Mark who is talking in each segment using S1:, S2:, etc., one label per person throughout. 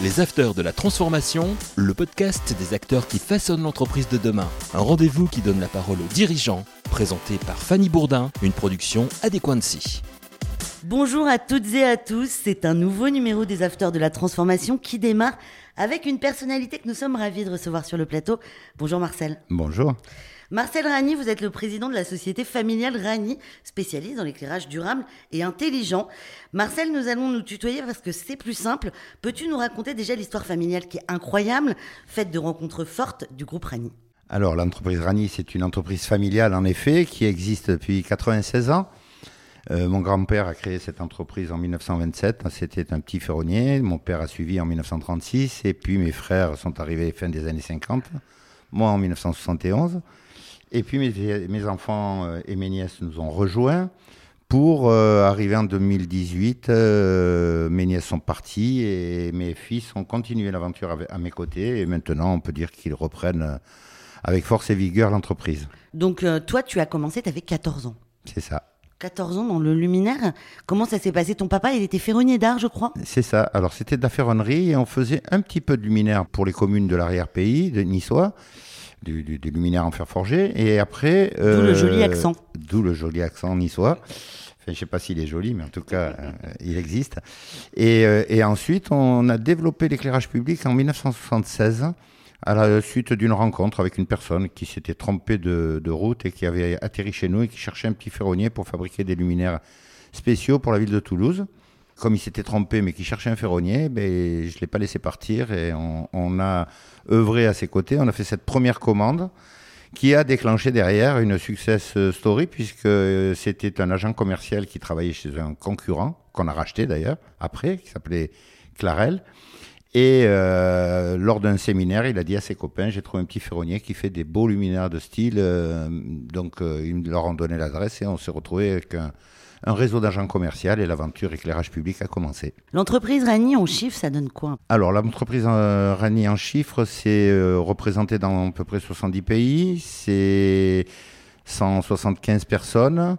S1: Les Afters de la Transformation, le podcast des acteurs qui façonnent l'entreprise de demain. Un rendez-vous qui donne la parole aux dirigeants, présenté par Fanny Bourdin, une production Adéquancy.
S2: Bonjour à toutes et à tous, c'est un nouveau numéro des Afters de la Transformation qui démarre avec une personnalité que nous sommes ravis de recevoir sur le plateau. Bonjour Marcel.
S3: Bonjour.
S2: Marcel Ragny, vous êtes le président de la société familiale Ragny, spécialiste dans l'éclairage durable et intelligent. Marcel, nous allons nous tutoyer parce que c'est plus simple. Peux-tu nous raconter déjà l'histoire familiale qui est incroyable, faite de rencontres fortes du groupe Ragny?
S3: Alors, l'entreprise Ragny, c'est une entreprise familiale en effet qui existe depuis 96 ans. Euh, mon grand-père a créé cette entreprise en 1927. C'était un petit ferronnier. Mon père a suivi en 1936. Et puis mes frères sont arrivés fin des années 50. Moi en 1971. Et puis mes, enfants euh, et mes nièces nous ont rejoints. Pour euh, arriver en 2018, euh, mes nièces sont parties et mes fils ont continué l'aventure à mes côtés. Et maintenant, on peut dire qu'ils reprennent avec force et vigueur l'entreprise.
S2: Donc toi, tu as commencé, tu avais 14 ans.
S3: C'est ça.
S2: 14 ans dans le luminaire. Comment ça s'est passé? Ton papa, il était ferronnier d'art, je crois?
S3: C'est ça. Alors, c'était de la ferronnerie et on faisait un petit peu de luminaire pour les communes de l'arrière-pays, de Niçois du, du, luminaire en fer forgé. Et après.
S2: D'où le joli euh, accent.
S3: D'où le joli accent niçois. Enfin, je ne sais pas s'il est joli, mais en tout cas, euh, il existe. Et, euh, et, ensuite, on a développé l'éclairage public en 1976 à la suite d'une rencontre avec une personne qui s'était trompée de, de, route et qui avait atterri chez nous et qui cherchait un petit ferronnier pour fabriquer des luminaires spéciaux pour la ville de Toulouse comme il s'était trompé, mais qui cherchait un ferronnier, ben, je ne l'ai pas laissé partir et on, a œuvré à ses côtés. On a fait cette première commande qui a déclenché derrière une success story puisque c'était un agent commercial qui travaillait chez un concurrent, qu'on a racheté d'ailleurs après, qui s'appelait Clarel. Et euh, lors d'un séminaire, il a dit à ses copains, j'ai trouvé un petit ferronnier qui fait des beaux luminaires de style. Euh, donc euh, ils leur ont donné l'adresse et on s'est retrouvé avec un, un réseau d'agents commerciaux et l'aventure éclairage public a commencé.
S2: L'entreprise Rani en chiffres, ça donne quoi?
S3: Alors l'entreprise euh, Rani en chiffres, c'est euh, représenté dans à peu près 70 pays, c'est 175 personnes.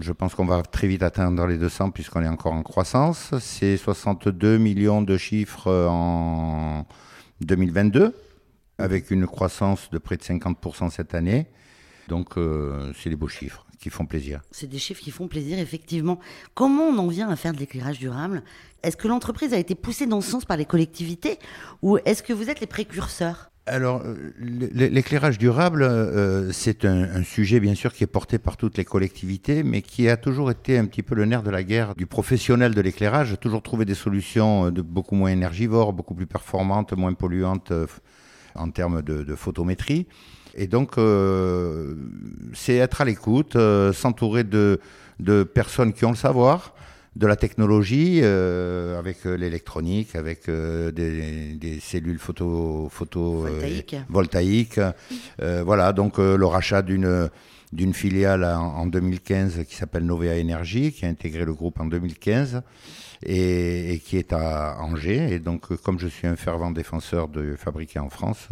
S3: Je pense qu'on va très vite atteindre les 200 puisqu'on est encore en croissance. C'est 62 millions de chiffres en 2022, avec une croissance de près de 50% cette année. Donc euh, c'est des beaux chiffres qui font plaisir.
S2: C'est des chiffres qui font plaisir, effectivement. Comment on en vient à faire de l'éclairage durable? Est-ce que l'entreprise a été poussée dans ce sens par les collectivités? Ou est-ce que vous êtes les précurseurs?
S3: Alors, euh, l'éclairage durable, euh, c'est un, sujet bien sûr qui est porté par toutes les collectivités, mais qui a toujours été un petit peu le nerf de la guerre du professionnel de l'éclairage, toujours trouver des solutions de beaucoup moins énergivores, beaucoup plus performantes, moins polluantes euh, en termes de, de photométrie. Et donc, euh, c'est être à l'écoute, euh, s'entourer de, de, personnes qui ont le savoir, de la technologie, euh, avec l'électronique, avec des, des, cellules photo, photo voltaïques. voilà, donc le rachat d'une d'une filiale en, 2015 qui s'appelle Novea Energy, qui a intégré le groupe en 2015 et, et qui est à Angers. Et donc, comme je suis un fervent défenseur de fabriquer en France,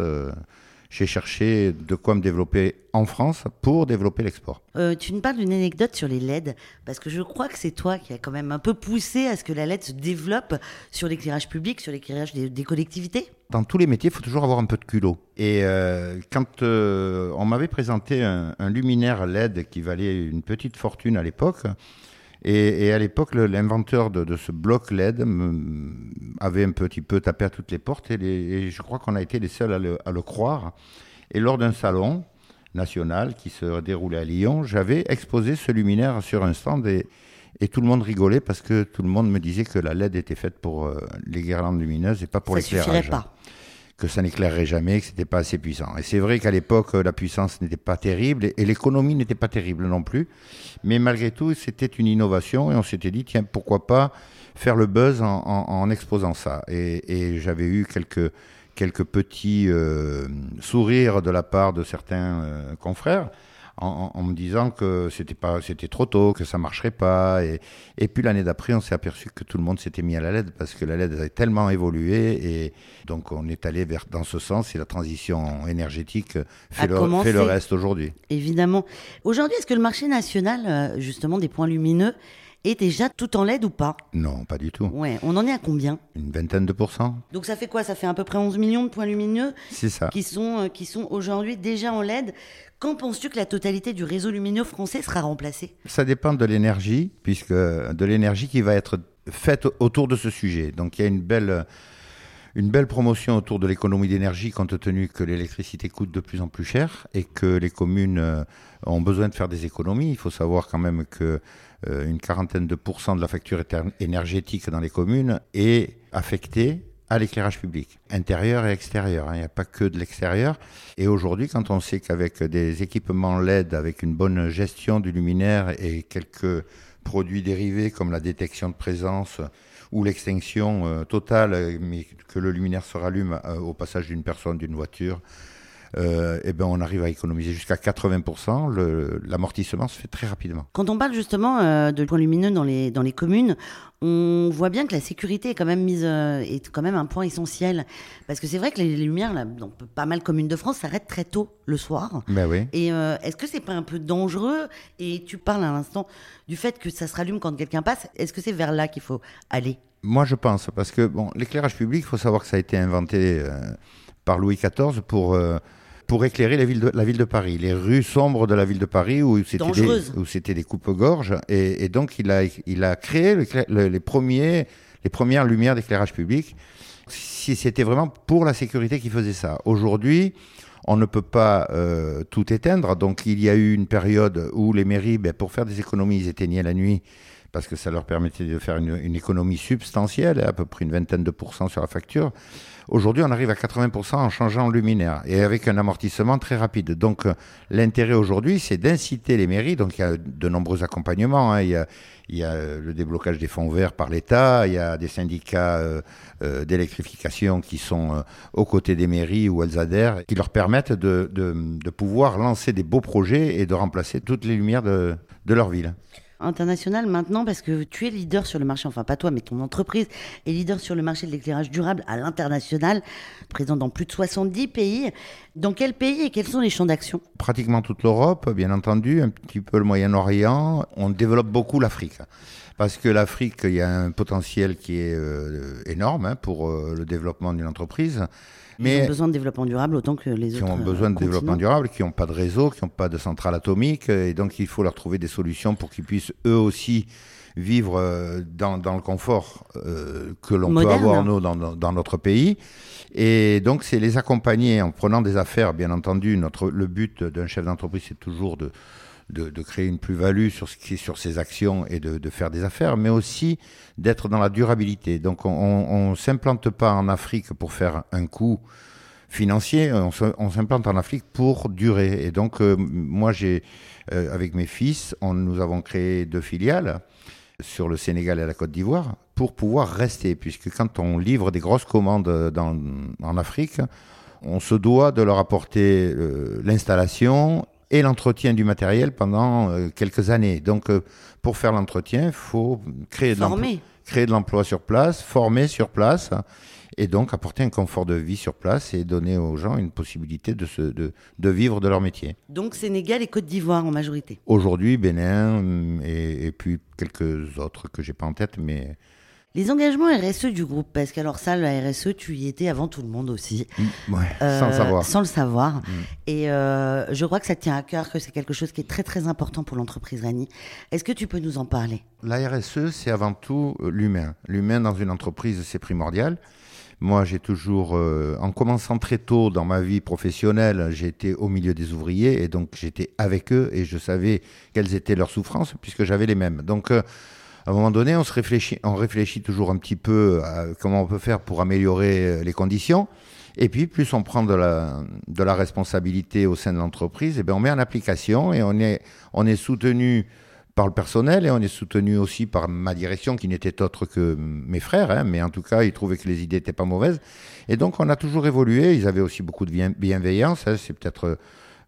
S3: j'ai cherché de quoi me développer en France pour développer l'export.
S2: Euh, tu nous parles d'une anecdote sur les LED, parce que je crois que c'est toi qui as quand même un peu poussé à ce que la LED se développe sur l'éclairage public, sur l'éclairage des, collectivités.
S3: Dans tous les métiers, il faut toujours avoir un peu de culot. Et euh, quand euh, on m'avait présenté un, un, luminaire LED qui valait une petite fortune à l'époque, et, à l'époque, l'inventeur de, ce bloc LED avait un petit peu tapé à toutes les portes et, je crois qu'on a été les seuls à le, croire. Et lors d'un salon national qui se déroulait à Lyon, j'avais exposé ce luminaire sur un stand et, tout le monde rigolait parce que tout le monde me disait que la LED était faite pour euh, les guirlandes lumineuses et pas pour l'éclairage.
S2: pas
S3: que ça n'éclairerait jamais, que c'était pas assez puissant. Et c'est vrai qu'à l'époque, la puissance n'était pas terrible et l'économie n'était pas terrible non plus. Mais malgré tout, c'était une innovation et on s'était dit, tiens, pourquoi pas faire le buzz en, exposant ça. Et, j'avais eu quelques, quelques petits euh, sourires de la part de certains euh, confrères en, me disant que c'était pas, c'était trop tôt, que ça marcherait pas. Et, et puis l'année d'après, on s'est aperçu que tout le monde s'était mis à la LED parce que la LED avait tellement évolué et donc on est allé vers dans ce sens et la transition énergétique fait, le, fait le, reste aujourd'hui.
S2: Évidemment. Aujourd'hui, est-ce que le marché national, euh, justement, des points lumineux est déjà tout en LED ou pas?
S3: Non, pas du tout.
S2: Ouais, on en est à combien?
S3: Une vingtaine de pourcents.
S2: Donc ça fait quoi? Ça fait à peu près 11 millions de points lumineux
S3: C'est ça.
S2: qui sont, euh, qui sont aujourd'hui déjà en LED. Quand penses-tu que la totalité du réseau lumineux français sera remplacée?
S3: Ça dépend de l'énergie, puisque de l'énergie qui va être faite autour de ce sujet. Donc il y a une belle, une belle promotion autour de l'économie d'énergie, compte tenu que l'électricité coûte de plus en plus cher et que les communes euh, ont besoin de faire des économies. Il faut savoir quand même que euh, quarantaine de pourcents de la facture énergétique dans les communes est affectée à l'éclairage public, intérieur et extérieur. hein. Il n'y a pas que de l'extérieur. Et aujourd'hui, quand on sait qu'avec des équipements LED, avec une bonne gestion du luminaire et quelques produits dérivés comme la détection de présence ou l'extinction euh, totale, mais que le luminaire se rallume euh, au passage d'une personne, d'une voiture, euh, eh ben on arrive à économiser jusqu'à 80%. Le- L'amortissement se fait très rapidement.
S2: Quand on parle justement euh, de points lumineux dans les, dans les communes, on voit bien que la sécurité est quand même mise euh, est quand même un point essentiel parce que c'est vrai que les, les lumières là, dans pas mal de communes de France s'arrêtent très tôt le soir.
S3: Ben oui.
S2: Et est-ce que c'est pas un peu dangereux? Et tu parles à l'instant du fait que ça se rallume quand quelqu'un passe. Est-ce que c'est vers là qu'il faut aller?
S3: Moi, je pense, parce que bon, l'éclairage public, il faut savoir que ça a été inventé euh, par Louis XIV pour, euh, pour éclairer la ville, de, la ville de Paris, les rues sombres de la ville de Paris où c'était des, des coupes-gorges. Et, et donc, il a, il a créé le- les, premiers, les premières lumières d'éclairage public. Si c'était vraiment pour la sécurité qu'il faisait ça. Aujourd'hui, on ne peut pas euh, tout éteindre. Donc, il y a eu une période où les mairies, ben, pour faire des économies, ils éteignaient la nuit parce que ça leur permettait de faire une, économie substantielle, à peu près une vingtaine de pourcents sur la facture. Aujourd'hui, on arrive à 80% en changeant luminaire et avec un amortissement très rapide. Donc, euh, l'intérêt aujourd'hui, c'est d'inciter les mairies. Donc, il y a de nombreux accompagnements. hein. Il, y a, euh, le déblocage des fonds verts par l'État. Il y a des syndicats euh, d'électrification qui sont aux côtés des mairies où elles adhèrent, qui leur permettent de, pouvoir lancer des beaux projets et de remplacer toutes les lumières de leur ville.
S2: International maintenant parce que tu es leader sur le marché, enfin pas toi, mais ton entreprise est leader sur le marché de l'éclairage durable à l'international, présent dans plus de 70 pays. Dans quel pays et quels sont les champs d'action?
S3: Pratiquement toute l'Europe, bien entendu, un petit peu le Moyen-Orient. On développe beaucoup l'Afrique. Parce que l'Afrique, il y a un potentiel qui est euh, énorme hein, pour euh, le développement d'une entreprise.
S2: Ils ont besoin de développement durable autant que les
S3: qui
S2: autres.
S3: ont
S2: euh,
S3: besoin de
S2: continents.
S3: développement durable, qui n'ont pas de réseau, qui n'ont pas de centrale atomique, euh, et donc il faut leur trouver des solutions pour qu'ils puissent eux aussi vivre euh, dans, dans le confort euh, que l'on peut avoir nous dans, dans- dans notre pays. Et donc c'est les accompagner en prenant des affaires, bien entendu. Notre, le but d'un chef d'entreprise, c'est toujours de, de, de créer une plus-value sur, ce sur ses actions et de, de faire des affaires, mais aussi d'être dans la durabilité. Donc on ne s'implante pas en Afrique pour faire un coup financier, on s'implante en Afrique pour durer. Et donc, euh, moi, j'ai, euh, avec mes fils, on, nous avons créé deux filiales sur le Sénégal et la Côte d'Ivoire pour pouvoir rester, puisque quand on livre des grosses commandes dans, en Afrique, on se doit de leur apporter euh, l'installation et l'entretien du matériel pendant euh, quelques années. Donc, euh, pour faire l'entretien, il faut créer de créer de l'emploi sur place, former sur place, et donc apporter un confort de vie sur place et donner aux gens une possibilité de, se, de, de vivre de leur métier.
S2: Donc Sénégal et Côte d'Ivoire en majorité.
S3: Aujourd'hui, Bénin hum, et, et puis quelques autres que j'ai pas en tête, mais
S2: Les engagements RSE du groupe, parce qu'alors ça, la RSE, tu y étais avant tout le monde aussi.
S3: ouais,
S2: Euh,
S3: sans savoir.
S2: Sans le savoir. Et euh, je crois que ça te tient à cœur, que c'est quelque chose qui est très très important pour l'entreprise Rani. Est-ce que tu peux nous en parler?
S3: La RSE, c'est avant tout euh, l'humain. L'humain dans une entreprise, c'est primordial. Moi, j'ai toujours, euh, en commençant très tôt dans ma vie professionnelle, été au milieu des ouvriers et donc j'étais avec eux et je savais quelles étaient leurs souffrances puisque j'avais les mêmes. Donc, à un moment donné, on se réfléchit, on réfléchit toujours un petit peu à comment on peut faire pour améliorer euh, les conditions. Et puis, plus on prend de la, de la responsabilité au sein de l'entreprise, et bien on met en application et on est, on est soutenu par le personnel et on est soutenu aussi par ma direction qui n'était autre que mes frères, hein, mais en tout cas, ils trouvaient que les idées n'étaient pas mauvaises. Et donc, on a toujours évolué. Ils avaient aussi beaucoup de bien- bienveillance. hein. C'est peut-être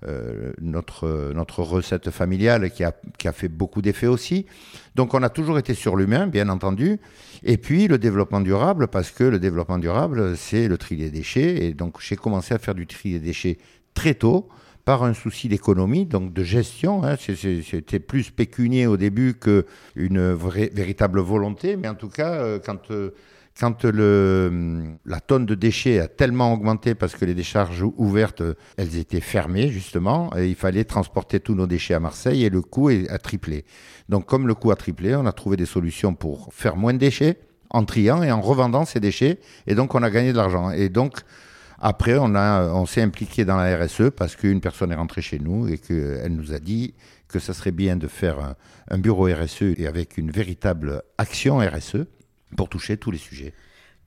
S3: euh, notre, notre recette familiale qui a, qui a fait beaucoup d'effets aussi. Donc, on a toujours été sur l'humain, bien entendu. Et puis, le développement durable, parce que le développement durable, c'est le tri des déchets. Et donc, j'ai commencé à faire du tri des déchets très tôt par un souci d'économie, donc de gestion. Hein. C'était plus pécunier au début qu'une véritable volonté, mais en tout cas, euh, quand, euh, quand la tonne de déchets a tellement augmenté parce que les décharges ouvertes, elles étaient fermées justement, et il fallait transporter tous nos déchets à Marseille et le coût a triplé. Donc comme le coût a triplé, on a trouvé des solutions pour faire moins de déchets en triant et en revendant ces déchets, et donc on a gagné de l'argent. Et donc après, on, on s'est impliqué dans la RSE parce qu'une personne est rentrée chez nous et qu'elle nous a dit que ça serait bien de faire un, bureau RSE et avec une véritable action RSE pour toucher tous les sujets.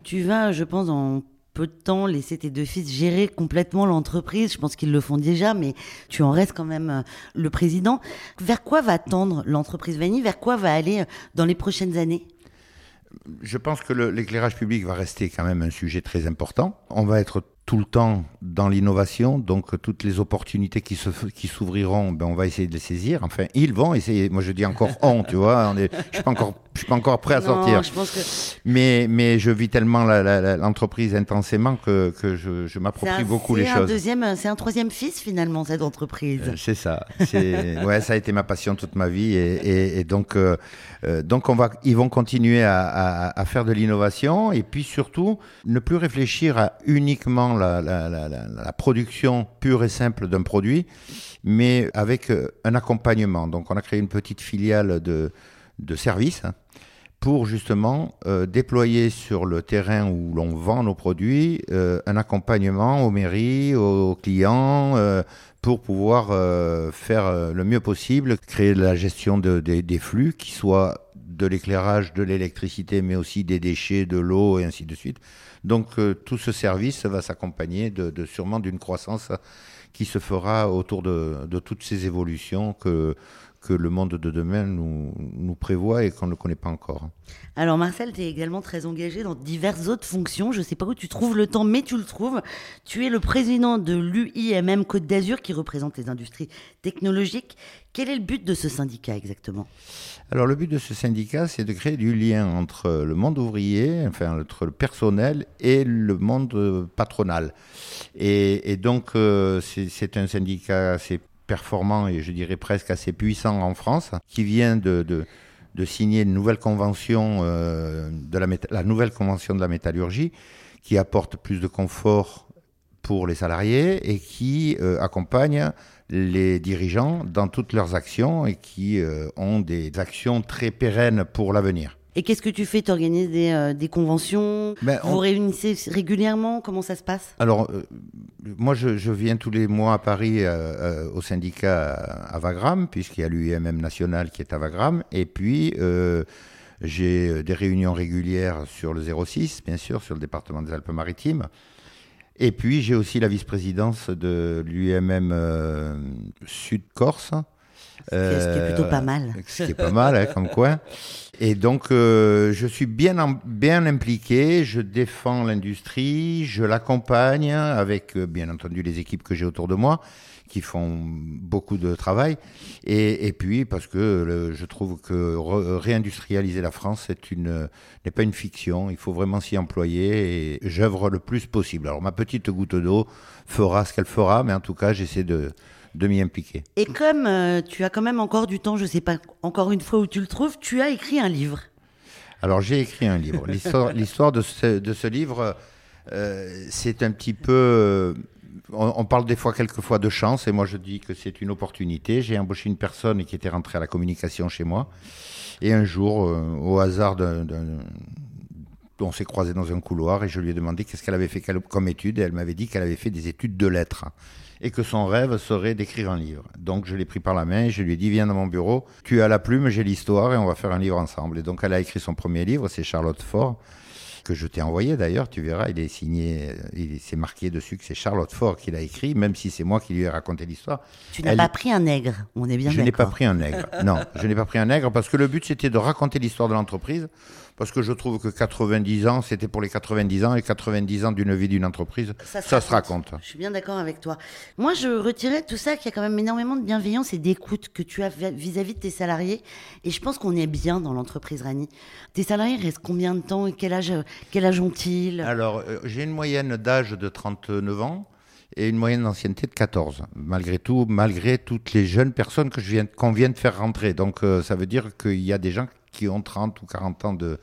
S2: Tu vas, je pense, en peu de temps laisser tes deux fils gérer complètement l'entreprise. Je pense qu'ils le font déjà, mais tu en restes quand même euh, le président. Vers quoi va tendre l'entreprise Vanille Vers quoi va aller euh, dans les prochaines années?
S3: Je pense que l'éclairage public va rester quand même un sujet très important. On va être tout le temps dans l'innovation, donc toutes les opportunités qui se qui s'ouvriront, ben on va essayer de les saisir. Enfin, ils vont essayer. Moi, je dis encore on, tu vois. Je suis pas encore, je suis pas encore prêt à sortir.
S2: Je pense que...
S3: Mais mais je vis tellement l'entreprise intensément que, que je, je m'approprie beaucoup les choses.
S2: Deuxième, c'est un troisième fils finalement cette entreprise. Euh,
S3: c'est ça. ouais, ça a été ma passion toute ma vie et, et, donc euh, euh, donc on va, ils vont continuer à, à, à faire de l'innovation et puis surtout ne plus réfléchir à uniquement la, production pure et simple d'un produit, mais avec euh, un accompagnement. Donc on a créé une petite filiale de, de services hein, pour justement euh, déployer sur le terrain où l'on vend nos produits euh, un accompagnement aux mairies, aux clients, pour pouvoir faire le mieux possible, créer la gestion des flux qui soit de l'éclairage, de l'électricité, mais aussi des déchets, de l'eau et ainsi de suite. Donc euh, tout ce service va s'accompagner de, sûrement d'une croissance qui se fera autour de, toutes ces évolutions que, le monde de demain nous, nous prévoit et qu'on ne connaît pas encore.
S2: Alors Marcel, tu es également très engagé dans diverses autres fonctions. Je ne sais pas où tu trouves le temps, mais tu le trouves. Tu es le président de l'UIMM Côte d'Azur qui représente les industries technologiques. Quel est le but de ce syndicat exactement?
S3: Alors le but de ce syndicat, c'est de créer du lien entre le monde ouvrier, enfin entre le personnel et le monde patronal. Et, donc euh, c'est un syndicat assez performant et je dirais presque assez puissant en France, qui vient de, signer une nouvelle convention, euh, de la, nouvelle convention de la métallurgie, qui apporte plus de confort pour les salariés et qui euh, accompagne les dirigeants dans toutes leurs actions et qui euh, ont des actions très pérennes pour l'avenir.
S2: Et qu'est-ce que tu fais? Tu organises des, euh, des conventions? Ben, Vous réunissez régulièrement? Comment ça se passe?
S3: Alors, euh, moi, je, je, viens tous les mois à Paris au syndicat à Vagram, puisqu'il y a l'UIMM national qui est à Vagram. Et puis, j'ai des réunions régulières sur le 06, bien sûr, sur le département des Alpes-Maritimes. Et puis j'ai aussi la vice-présidence de l'UMM euh,
S2: ce qui est plutôt pas mal.
S3: Euh, ce qui est pas mal, hein, comme quoi. Et donc, euh, je suis bien, bien impliqué, je défends l'industrie, je l'accompagne avec, bien entendu, les équipes que j'ai autour de moi qui font beaucoup de travail. Et, et puis, parce que je trouve que réindustrialiser la France n'est pas une fiction. Il faut vraiment s'y employer et j'œuvre le plus possible. Alors, ma petite goutte d'eau fera ce qu'elle fera, mais en tout cas, j'essaie de, de m'y impliquer.
S2: Et comme euh, tu as quand même encore du temps, je ne sais pas encore une fois où tu le trouves, tu as écrit un livre.
S3: Alors, j'ai écrit un livre. L'histoire de ce, de ce livre, euh, c'est un petit peu on, parle des fois, quelquefois, de chance, et moi je dis que c'est une opportunité. J'ai embauché une personne qui était rentrée à la communication chez moi, et un jour, euh, au hasard on s'est croisé dans un couloir et je lui ai demandé qu'est-ce qu'elle avait fait comme étude et elle m'avait dit qu'elle avait fait des études de lettres et que son rêve serait d'écrire un livre. Donc je l'ai pris par la main et je lui ai dit viens dans mon bureau, tu as la plume, j'ai l'histoire et on va faire un livre ensemble. Et donc elle a écrit son premier livre, c'est Charlotte Fort que je t'ai envoyé d'ailleurs, tu verras, il est signé, il s'est marqué dessus que c'est Charlotte Ford qui l'a écrit, même si c'est moi qui lui ai raconté l'histoire.
S2: Tu n'as pas pris un nègre, on est bien
S3: Je n'ai pas pris un nègre, non, je n'ai pas pris un nègre parce que le but c'était de raconter l'histoire de l'entreprise parce que je trouve que 90 ans, c'était pour les 90 ans, et 90 ans d'une vie d'une entreprise, ça, se, raconte.
S2: Je suis bien d'accord avec toi. Moi, je retirais tout ça qu'il y a quand même énormément de bienveillance et d'écoute que tu as vis-à-vis de tes salariés, et je pense qu'on est bien dans l'entreprise Rani. Tes salariés restent combien de temps et quel âge, quel âge ont-ils?
S3: Alors, euh, j'ai une moyenne d'âge de 39 ans. et une moyenne d'ancienneté de 14. Malgré tout, malgré toutes les jeunes personnes que je viens, qu'on vient de faire rentrer. Donc euh, ça veut dire qu'il y a des gens qui ont 30 ou 40 ans de,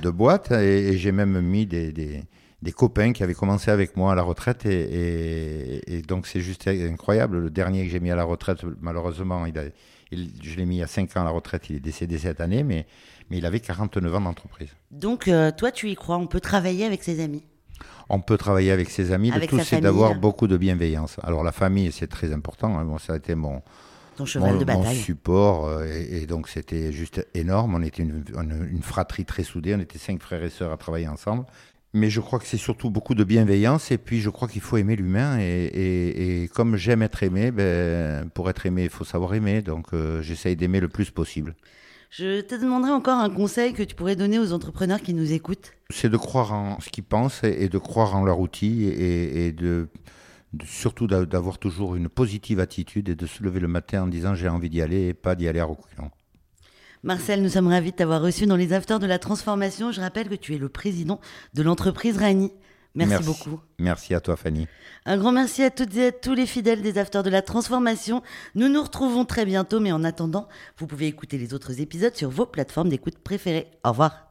S3: de boîte et, j'ai même mis des, des, des, copains qui avaient commencé avec moi à la retraite et, et, donc c'est juste incroyable. Le dernier que j'ai mis à la retraite, malheureusement, il a, je l'ai mis à 5 ans à la retraite, il est décédé cette année, mais, mais il avait 49 ans d'entreprise.
S2: Donc euh, toi, tu y crois, on peut travailler avec ses amis
S3: on peut travailler avec ses amis. le tout, c'est d'avoir beaucoup de bienveillance. Alors, la famille, c'est très important. Hein. ça a été mon,
S2: cheval de bataille.
S3: support. Euh, et, donc, c'était juste énorme. On était une, fratrie très soudée. On était cinq frères et sœurs à travailler ensemble. Mais je crois que c'est surtout beaucoup de bienveillance. Et puis, je crois qu'il faut aimer l'humain. Et, comme j'aime être aimé, ben, pour être aimé, il faut savoir aimer. Donc, euh, j'essaye d'aimer le plus possible.
S2: Je te demanderai encore un conseil que tu pourrais donner aux entrepreneurs qui nous écoutent.
S3: C'est de croire en ce qu'ils pensent et de croire en leur outil et, de, surtout d'avoir toujours une positive attitude et de se lever le matin en disant j'ai envie d'y aller et pas d'y aller à reculons.
S2: Marcel, nous sommes ravis de t'avoir reçu dans les Afters de la Transformation. Je rappelle que tu es le président de l'entreprise Rani. Merci, beaucoup.
S3: Merci à toi, Fanny.
S2: Un grand merci à toutes et à tous les fidèles des Afters de la Transformation. Nous nous retrouvons très bientôt, mais en attendant, vous pouvez écouter les autres épisodes sur vos plateformes d'écoute préférées. Au revoir.